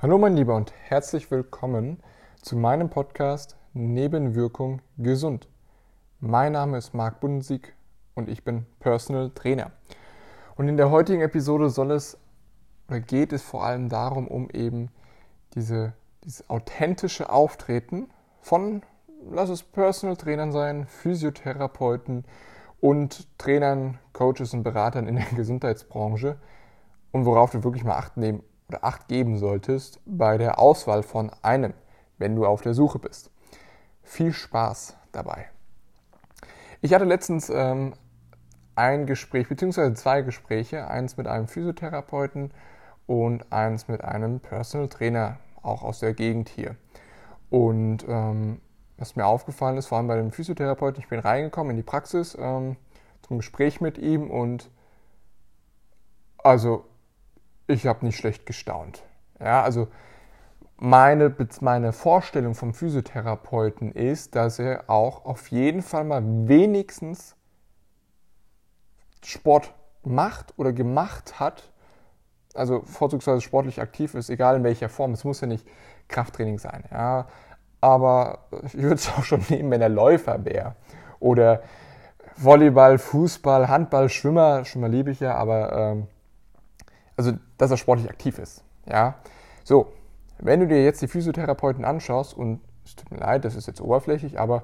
Hallo mein Lieber und herzlich willkommen zu meinem Podcast Nebenwirkung gesund. Mein Name ist Marc Bundensieg und ich bin Personal Trainer. Und in der heutigen Episode soll es oder geht es vor allem darum, um eben diese, dieses authentische Auftreten von, lass es Personal Trainern sein, Physiotherapeuten und Trainern, Coaches und Beratern in der Gesundheitsbranche und worauf du wirklich mal Acht nehmen oder Acht geben solltest bei der Auswahl von einem, wenn du auf der Suche bist. Viel Spaß dabei. Ich hatte letztens ähm, ein Gespräch, beziehungsweise zwei Gespräche, eins mit einem Physiotherapeuten und eins mit einem Personal Trainer, auch aus der Gegend hier. Und ähm, was mir aufgefallen ist, vor allem bei dem Physiotherapeuten, ich bin reingekommen in die Praxis ähm, zum Gespräch mit ihm und also ich habe nicht schlecht gestaunt. Ja, also meine, meine Vorstellung vom Physiotherapeuten ist, dass er auch auf jeden Fall mal wenigstens Sport macht oder gemacht hat, also vorzugsweise sportlich aktiv ist, egal in welcher Form. Es muss ja nicht Krafttraining sein, ja. Aber ich würde es auch schon nehmen, wenn er Läufer wäre. Oder Volleyball, Fußball, Handball, Schwimmer, Schwimmer liebe ich ja, aber ähm, also dass er sportlich aktiv ist. Ja, so, wenn du dir jetzt die Physiotherapeuten anschaust und es tut mir leid, das ist jetzt oberflächlich, aber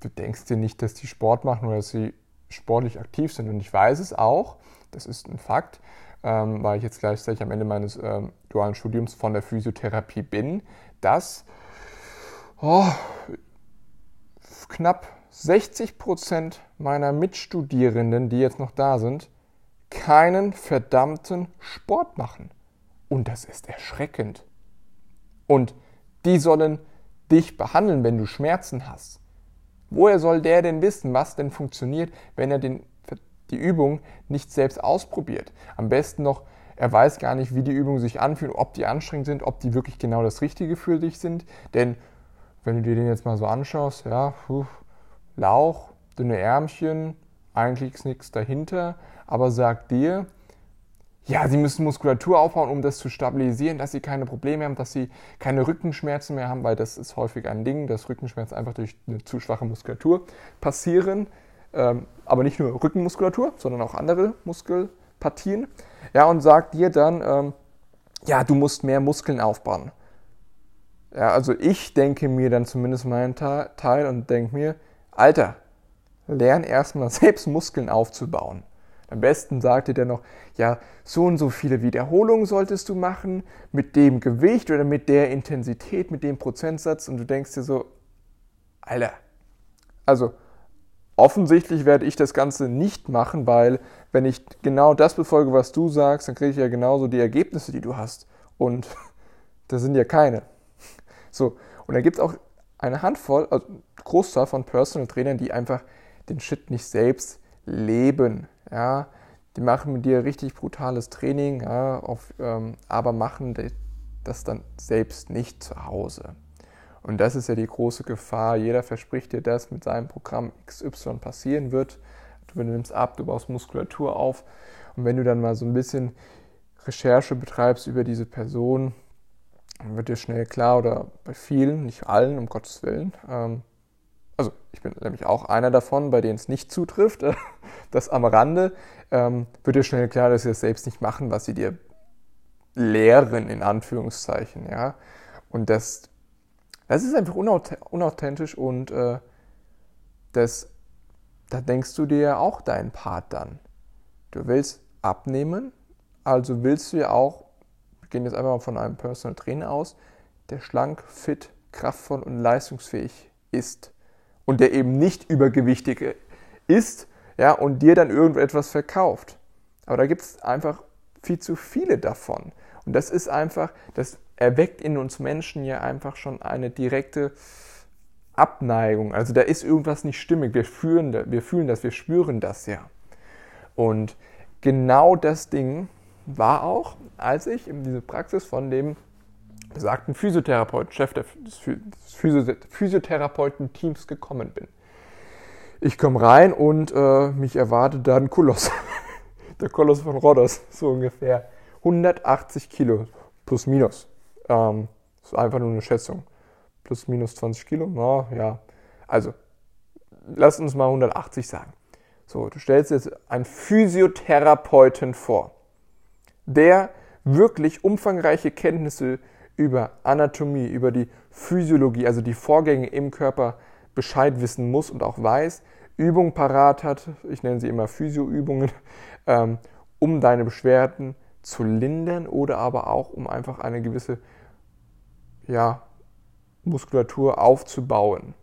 du denkst dir nicht, dass die Sport machen oder dass sie sportlich aktiv sind. Und ich weiß es auch, das ist ein Fakt, ähm, weil ich jetzt gleichzeitig am Ende meines ähm, dualen Studiums von der Physiotherapie bin, dass oh, knapp 60 Prozent meiner Mitstudierenden, die jetzt noch da sind, keinen verdammten Sport machen. Und das ist erschreckend. Und die sollen dich behandeln, wenn du Schmerzen hast. Woher soll der denn wissen, was denn funktioniert, wenn er den, die Übung nicht selbst ausprobiert? Am besten noch, er weiß gar nicht, wie die Übungen sich anfühlen, ob die anstrengend sind, ob die wirklich genau das Richtige für dich sind. Denn wenn du dir den jetzt mal so anschaust, ja, puh, Lauch, dünne Ärmchen, eigentlich ist nichts dahinter, aber sagt dir, ja, sie müssen Muskulatur aufbauen, um das zu stabilisieren, dass sie keine Probleme haben, dass sie keine Rückenschmerzen mehr haben, weil das ist häufig ein Ding, dass Rückenschmerzen einfach durch eine zu schwache Muskulatur passieren. Ähm, aber nicht nur Rückenmuskulatur, sondern auch andere Muskelpartien. Ja, und sagt dir dann, ähm, ja, du musst mehr Muskeln aufbauen. Ja, also ich denke mir dann zumindest meinen Teil und denke mir, Alter, lern erstmal selbst Muskeln aufzubauen. Am besten sagt dir der noch, ja, so und so viele Wiederholungen solltest du machen, mit dem Gewicht oder mit der Intensität, mit dem Prozentsatz und du denkst dir so, Alter, also offensichtlich werde ich das Ganze nicht machen, weil wenn ich genau das befolge, was du sagst, dann kriege ich ja genauso die Ergebnisse, die du hast. Und das sind ja keine. So, und da gibt es auch eine Handvoll, also Großzahl von Personal Trainern, die einfach den Shit nicht selbst leben. Ja, die machen mit dir richtig brutales Training, ja, auf, ähm, aber machen das dann selbst nicht zu Hause. Und das ist ja die große Gefahr. Jeder verspricht dir, dass mit seinem Programm XY passieren wird. Du nimmst ab, du baust Muskulatur auf. Und wenn du dann mal so ein bisschen Recherche betreibst über diese Person, dann wird dir schnell klar, oder bei vielen, nicht allen, um Gottes Willen, ähm, also ich bin nämlich auch einer davon, bei denen es nicht zutrifft, das am Rande, ähm, wird dir schnell klar, dass sie das selbst nicht machen, was sie dir lehren, in Anführungszeichen, ja. Und das, das ist einfach unauthentisch und äh, das, da denkst du dir ja auch deinen Part dann. Du willst abnehmen, also willst du ja auch, wir gehen jetzt einfach mal von einem Personal Trainer aus, der schlank, fit, kraftvoll und leistungsfähig ist und der eben nicht übergewichtig ist ja, und dir dann irgendetwas verkauft. Aber da gibt es einfach viel zu viele davon. Und das ist einfach, das erweckt in uns Menschen ja einfach schon eine direkte Abneigung. Also da ist irgendwas nicht stimmig. Wir fühlen, wir fühlen das, wir spüren das ja. Und genau das Ding war auch, als ich in diese Praxis von dem besagten Physiotherapeuten, Chef des Physiotherapeuten-Teams gekommen bin. Ich komme rein und äh, mich erwartet da ein Koloss. Der Koloss von Rhodos, so ungefähr. 180 Kilo plus minus. Ähm, das ist einfach nur eine Schätzung. Plus, minus 20 Kilo, na, ja. Also, lass uns mal 180 sagen. So, du stellst jetzt einen Physiotherapeuten vor, der wirklich umfangreiche Kenntnisse über Anatomie, über die Physiologie, also die Vorgänge im Körper Bescheid wissen muss und auch weiß, Übungen parat hat, ich nenne sie immer Physioübungen, ähm, um deine Beschwerden zu lindern oder aber auch um einfach eine gewisse ja, Muskulatur aufzubauen,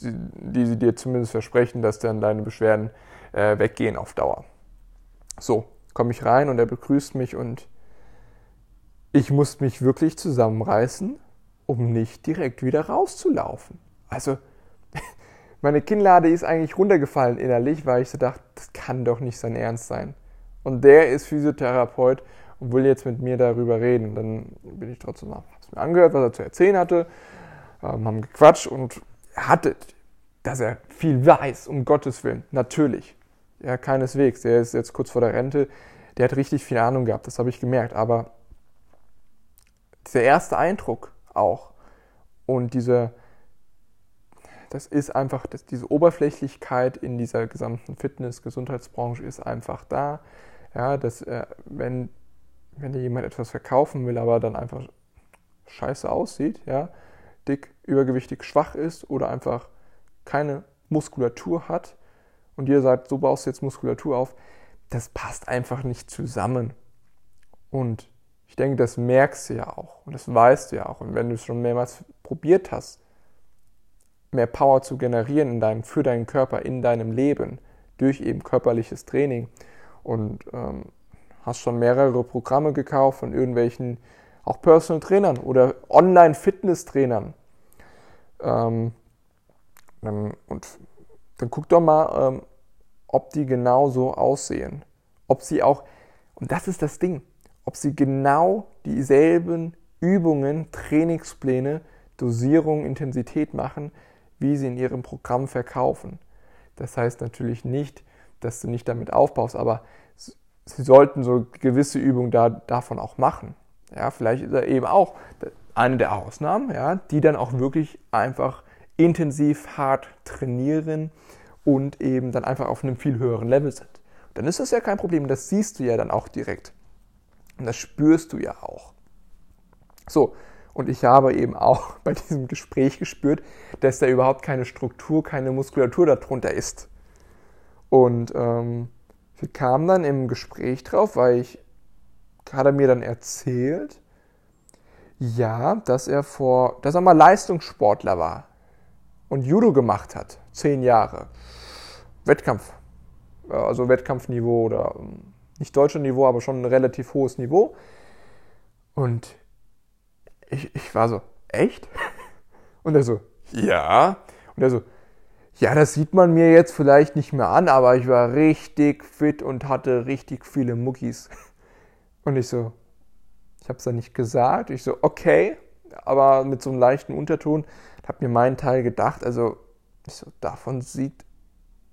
die, die sie dir zumindest versprechen, dass dann deine Beschwerden äh, weggehen auf Dauer. So, komme ich rein und er begrüßt mich und ich muss mich wirklich zusammenreißen, um nicht direkt wieder rauszulaufen. Also, meine Kinnlade ist eigentlich runtergefallen innerlich, weil ich so dachte, das kann doch nicht sein Ernst sein. Und der ist Physiotherapeut und will jetzt mit mir darüber reden. Dann bin ich trotzdem, habe es mir angehört, was er zu erzählen hatte, ähm, haben gequatscht und er hatte, dass er viel weiß, um Gottes Willen, natürlich. Ja, keineswegs. Der ist jetzt kurz vor der Rente, der hat richtig viel Ahnung gehabt, das habe ich gemerkt. Aber dieser erste Eindruck auch und diese, das ist einfach, das, diese Oberflächlichkeit in dieser gesamten Fitness-Gesundheitsbranche ist einfach da. Ja, dass, äh, wenn, wenn dir jemand etwas verkaufen will, aber dann einfach scheiße aussieht, ja, dick, übergewichtig, schwach ist oder einfach keine Muskulatur hat und dir sagt, so baust du jetzt Muskulatur auf, das passt einfach nicht zusammen. Und ich denke, das merkst du ja auch und das weißt du ja auch. Und wenn du es schon mehrmals probiert hast, mehr Power zu generieren in deinem, für deinen Körper in deinem Leben durch eben körperliches Training und ähm, hast schon mehrere Programme gekauft von irgendwelchen auch Personal Trainern oder Online-Fitness-Trainern. Ähm, und dann guck doch mal, ähm, ob die genau so aussehen. Ob sie auch, und das ist das Ding, ob sie genau dieselben Übungen, Trainingspläne, Dosierung, Intensität machen, wie sie in ihrem Programm verkaufen. Das heißt natürlich nicht, dass du nicht damit aufbaust, aber sie sollten so gewisse Übungen da, davon auch machen. Ja, vielleicht ist er eben auch eine der Ausnahmen, ja, die dann auch wirklich einfach intensiv hart trainieren und eben dann einfach auf einem viel höheren Level sind. Dann ist das ja kein Problem, das siehst du ja dann auch direkt. Und das spürst du ja auch. So, und ich habe eben auch bei diesem Gespräch gespürt, dass da überhaupt keine Struktur, keine Muskulatur darunter ist. Und ähm, wir kamen dann im Gespräch drauf, weil ich, hat er mir dann erzählt, ja, dass er vor, dass er mal Leistungssportler war und Judo gemacht hat, zehn Jahre. Wettkampf, also Wettkampfniveau oder ähm, nicht deutsches Niveau, aber schon ein relativ hohes Niveau. Und ich, ich war so, echt? Und er so, ja. Und er so, ja, das sieht man mir jetzt vielleicht nicht mehr an, aber ich war richtig fit und hatte richtig viele Muckis. Und ich so, ich habe es dann nicht gesagt. Ich so, okay, aber mit so einem leichten Unterton, habe mir meinen Teil gedacht. Also, ich so, davon sieht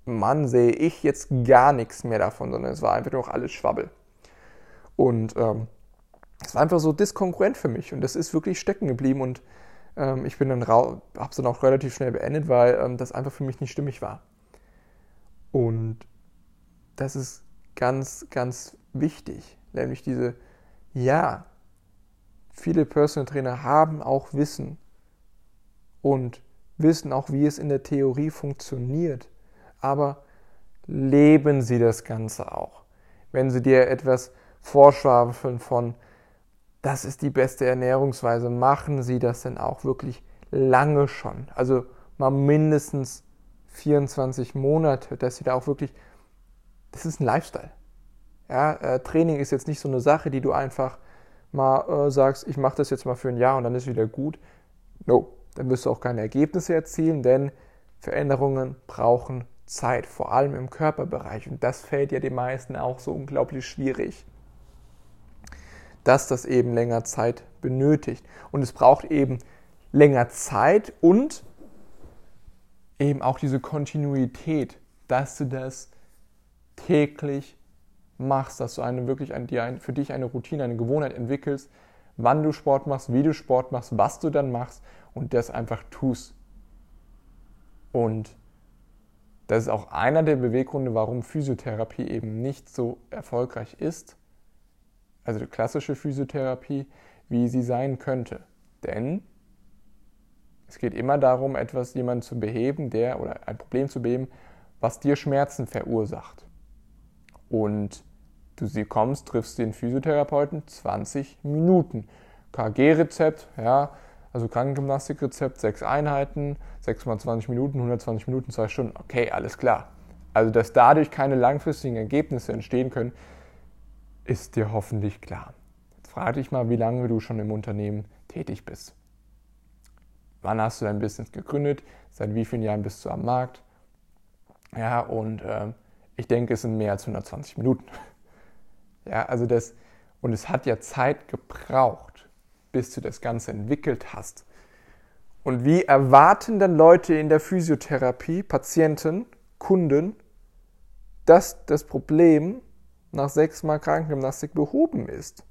Mann, sehe ich jetzt gar nichts mehr davon, sondern es war einfach nur alles Schwabbel. Und ähm, es war einfach so diskongruent für mich und das ist wirklich stecken geblieben und ähm, ich bin dann habe es dann auch relativ schnell beendet, weil ähm, das einfach für mich nicht stimmig war. Und das ist ganz, ganz wichtig, nämlich diese, ja, viele Personal Trainer haben auch Wissen und wissen auch, wie es in der Theorie funktioniert aber leben Sie das Ganze auch. Wenn Sie dir etwas vorschwafeln von, das ist die beste Ernährungsweise, machen Sie das denn auch wirklich lange schon. Also mal mindestens 24 Monate, dass Sie da auch wirklich, das ist ein Lifestyle. Ja, äh, Training ist jetzt nicht so eine Sache, die du einfach mal äh, sagst, ich mache das jetzt mal für ein Jahr und dann ist wieder gut. No, dann wirst du auch keine Ergebnisse erzielen, denn Veränderungen brauchen Zeit, vor allem im Körperbereich. Und das fällt ja den meisten auch so unglaublich schwierig, dass das eben länger Zeit benötigt. Und es braucht eben länger Zeit und eben auch diese Kontinuität, dass du das täglich machst, dass du eine wirklich eine, für dich eine Routine, eine Gewohnheit entwickelst, wann du Sport machst, wie du Sport machst, was du dann machst und das einfach tust. Und das ist auch einer der Beweggründe, warum Physiotherapie eben nicht so erfolgreich ist, also die klassische Physiotherapie, wie sie sein könnte. Denn es geht immer darum, etwas jemanden zu beheben, der oder ein Problem zu beheben, was dir Schmerzen verursacht. Und du sie kommst, triffst den Physiotherapeuten 20 Minuten. KG-Rezept, ja, also Krankengymnastikrezept, sechs Einheiten, 6 mal 20 Minuten, 120 Minuten, zwei Stunden. Okay, alles klar. Also, dass dadurch keine langfristigen Ergebnisse entstehen können, ist dir hoffentlich klar. Jetzt frage dich mal, wie lange du schon im Unternehmen tätig bist. Wann hast du dein Business gegründet? Seit wie vielen Jahren bist du am Markt? Ja, und äh, ich denke, es sind mehr als 120 Minuten. Ja, also das, und es hat ja Zeit gebraucht, bis du das Ganze entwickelt hast. Und wie erwarten dann Leute in der Physiotherapie, Patienten, Kunden, dass das Problem nach sechsmal Krankengymnastik behoben ist?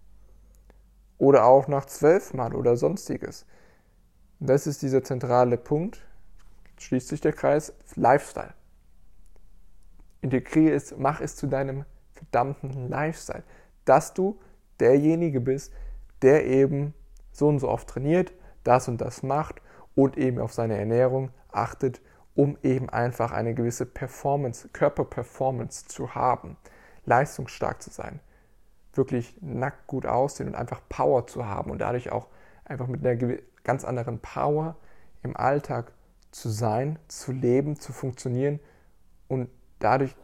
Oder auch nach zwölfmal oder sonstiges. Das ist dieser zentrale Punkt, schließt sich der Kreis, Lifestyle. Integriere es, mach es zu deinem verdammten Lifestyle, dass du derjenige bist, der eben so und so oft trainiert, das und das macht und eben auf seine Ernährung achtet, um eben einfach eine gewisse Performance, Körperperformance zu haben, leistungsstark zu sein, wirklich nackt gut aussehen und einfach Power zu haben und dadurch auch einfach mit einer ganz anderen Power im Alltag zu sein, zu leben, zu funktionieren und dadurch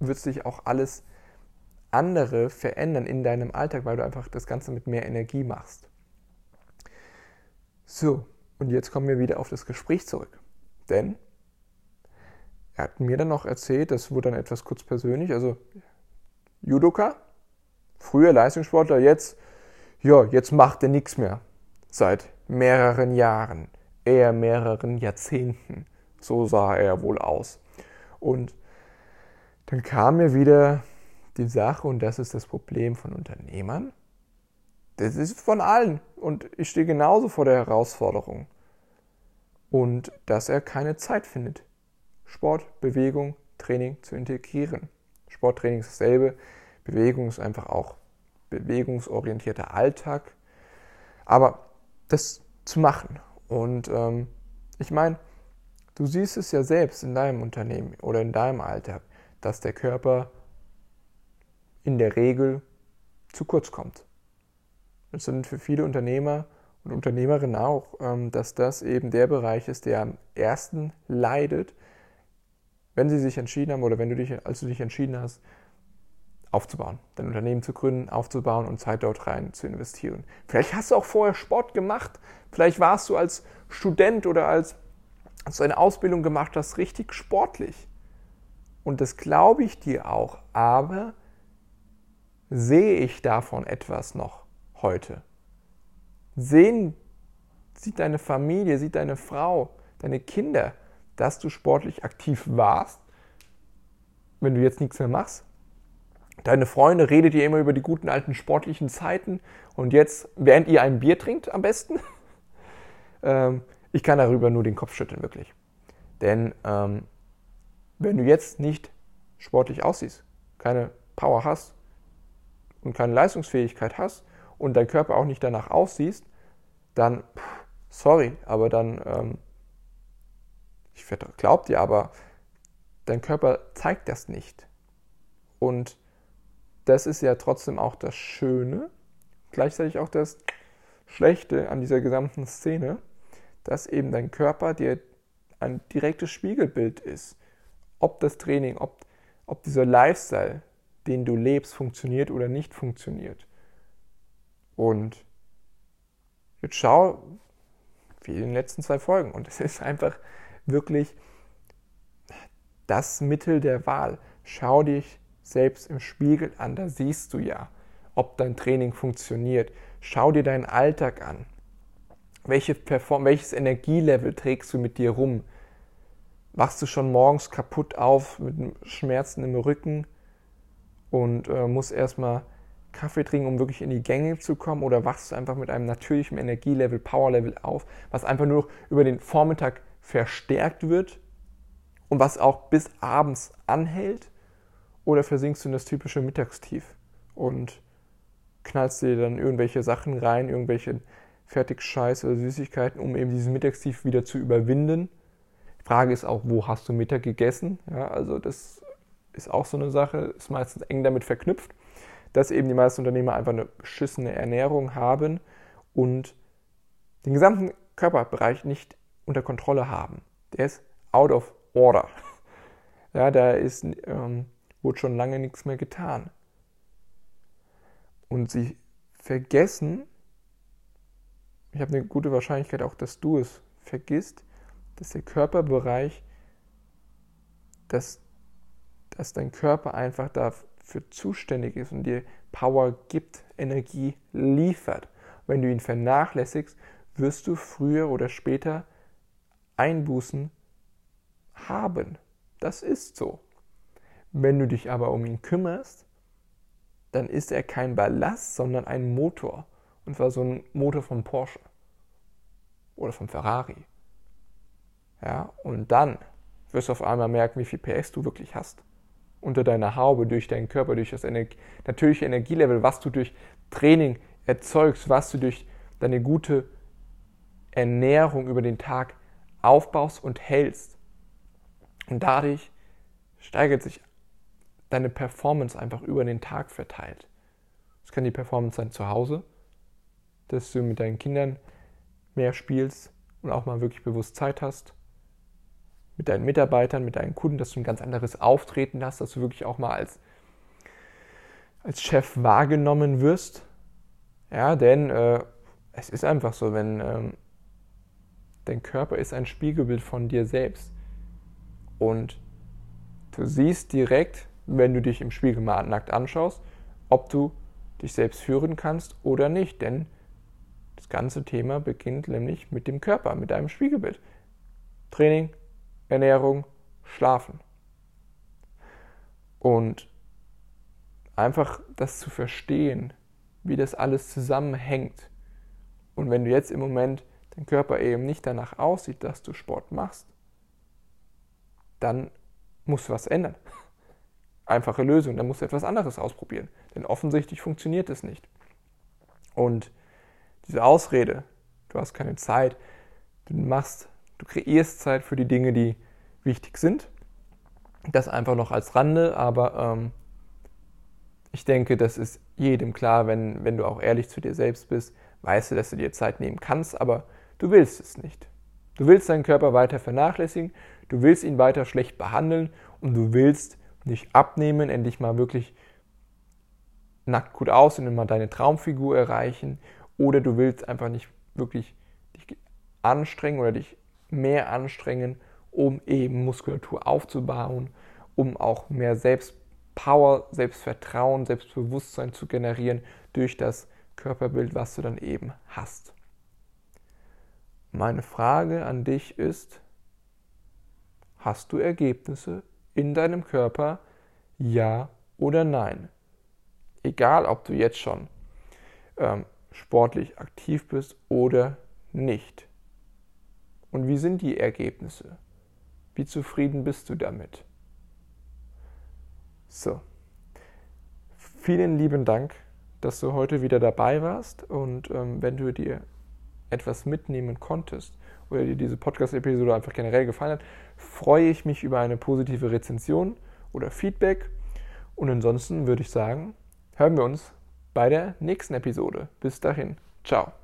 wird sich auch alles andere verändern in deinem Alltag, weil du einfach das Ganze mit mehr Energie machst. So, und jetzt kommen wir wieder auf das Gespräch zurück. Denn er hat mir dann noch erzählt, das wurde dann etwas kurz persönlich, also Judoka, früher Leistungssportler, jetzt, ja, jetzt macht er nichts mehr. Seit mehreren Jahren, eher mehreren Jahrzehnten. So sah er wohl aus. Und dann kam mir wieder die Sache, und das ist das Problem von Unternehmern. Das ist von allen. Und ich stehe genauso vor der Herausforderung. Und dass er keine Zeit findet, Sport, Bewegung, Training zu integrieren. Sporttraining ist dasselbe. Bewegung ist einfach auch bewegungsorientierter Alltag. Aber das zu machen. Und ähm, ich meine, du siehst es ja selbst in deinem Unternehmen oder in deinem Alltag dass der Körper in der Regel zu kurz kommt. Das sind für viele Unternehmer und Unternehmerinnen auch, ähm, dass das eben der Bereich ist, der am ersten leidet, wenn sie sich entschieden haben oder wenn du dich, als du dich entschieden hast, aufzubauen, dein Unternehmen zu gründen, aufzubauen und Zeit dort rein zu investieren. Vielleicht hast du auch vorher Sport gemacht, vielleicht warst du als Student oder als, als du eine Ausbildung gemacht hast, richtig sportlich. Und das glaube ich dir auch, aber sehe ich davon etwas noch heute? Sehen, sieht deine Familie, sieht deine Frau, deine Kinder, dass du sportlich aktiv warst, wenn du jetzt nichts mehr machst? Deine Freunde redet ihr immer über die guten alten sportlichen Zeiten und jetzt, während ihr ein Bier trinkt, am besten? ähm, ich kann darüber nur den Kopf schütteln, wirklich. Denn ähm, wenn du jetzt nicht sportlich aussiehst, keine Power hast und keine Leistungsfähigkeit hast und dein Körper auch nicht danach aussiehst, dann, sorry, aber dann, ähm, ich glaube dir, aber dein Körper zeigt das nicht. Und das ist ja trotzdem auch das Schöne, gleichzeitig auch das Schlechte an dieser gesamten Szene, dass eben dein Körper dir ein direktes Spiegelbild ist ob das Training, ob, ob dieser Lifestyle, den du lebst, funktioniert oder nicht funktioniert. Und jetzt schau, wie in den letzten zwei Folgen. Und es ist einfach wirklich das Mittel der Wahl. Schau dich selbst im Spiegel an, da siehst du ja, ob dein Training funktioniert. Schau dir deinen Alltag an. Welche Perform welches Energielevel trägst du mit dir rum? wachst du schon morgens kaputt auf mit Schmerzen im Rücken und äh, musst erstmal Kaffee trinken, um wirklich in die Gänge zu kommen? Oder wachst du einfach mit einem natürlichen Energielevel, Powerlevel auf, was einfach nur über den Vormittag verstärkt wird und was auch bis abends anhält? Oder versinkst du in das typische Mittagstief und knallst dir dann irgendwelche Sachen rein, irgendwelche Fertigscheiß oder Süßigkeiten, um eben dieses Mittagstief wieder zu überwinden? Die Frage ist auch, wo hast du Mittag gegessen? Ja, also das ist auch so eine Sache, ist meistens eng damit verknüpft dass eben die meisten Unternehmer einfach eine beschissene Ernährung haben und den gesamten Körperbereich nicht unter Kontrolle haben. Der ist out of order. Ja, da ist, ähm, wurde schon lange nichts mehr getan. Und sie vergessen, ich habe eine gute Wahrscheinlichkeit auch, dass du es vergisst, dass der Körperbereich, dass, dass dein Körper einfach da für zuständig ist und dir Power gibt, Energie liefert. Wenn du ihn vernachlässigst, wirst du früher oder später Einbußen haben. Das ist so. Wenn du dich aber um ihn kümmerst, dann ist er kein Ballast, sondern ein Motor. Und zwar so ein Motor von Porsche oder von Ferrari. Ja, und dann wirst du auf einmal merken, wie viel PS du wirklich hast unter deiner Haube, durch deinen Körper, durch das Ener natürliche Energielevel, was du durch Training erzeugst, was du durch deine gute Ernährung über den Tag aufbaust und hältst. Und dadurch steigert sich deine Performance einfach über den Tag verteilt. Es kann die Performance sein zu Hause, dass du mit deinen Kindern mehr spielst und auch mal wirklich bewusst Zeit hast mit deinen Mitarbeitern, mit deinen Kunden, dass du ein ganz anderes Auftreten hast, dass du wirklich auch mal als, als Chef wahrgenommen wirst. Ja, denn äh, es ist einfach so, wenn ähm, dein Körper ist ein Spiegelbild von dir selbst. Und du siehst direkt, wenn du dich im Spiegel mal nackt anschaust, ob du dich selbst führen kannst oder nicht. Denn das ganze Thema beginnt nämlich mit dem Körper, mit deinem Spiegelbild. Training, Ernährung, Schlafen. Und einfach das zu verstehen, wie das alles zusammenhängt. Und wenn du jetzt im Moment dein Körper eben nicht danach aussieht, dass du Sport machst, dann musst du was ändern. Einfache Lösung, dann musst du etwas anderes ausprobieren. Denn offensichtlich funktioniert es nicht. Und diese Ausrede, du hast keine Zeit, du machst Du kreierst Zeit für die Dinge, die wichtig sind. Das einfach noch als Rande, aber ähm, ich denke, das ist jedem klar, wenn, wenn du auch ehrlich zu dir selbst bist, weißt du, dass du dir Zeit nehmen kannst, aber du willst es nicht. Du willst deinen Körper weiter vernachlässigen, du willst ihn weiter schlecht behandeln und du willst nicht abnehmen, endlich mal wirklich nackt gut aussehen und mal deine Traumfigur erreichen oder du willst einfach nicht wirklich dich anstrengen oder dich mehr anstrengen, um eben Muskulatur aufzubauen, um auch mehr Selbstpower, Selbstvertrauen, Selbstbewusstsein zu generieren durch das Körperbild, was du dann eben hast. Meine Frage an dich ist, hast du Ergebnisse in deinem Körper? Ja oder nein? Egal, ob du jetzt schon ähm, sportlich aktiv bist oder nicht. Und wie sind die Ergebnisse? Wie zufrieden bist du damit? So. Vielen lieben Dank, dass du heute wieder dabei warst. Und ähm, wenn du dir etwas mitnehmen konntest oder dir diese Podcast-Episode einfach generell gefallen hat, freue ich mich über eine positive Rezension oder Feedback. Und ansonsten würde ich sagen, hören wir uns bei der nächsten Episode. Bis dahin. Ciao.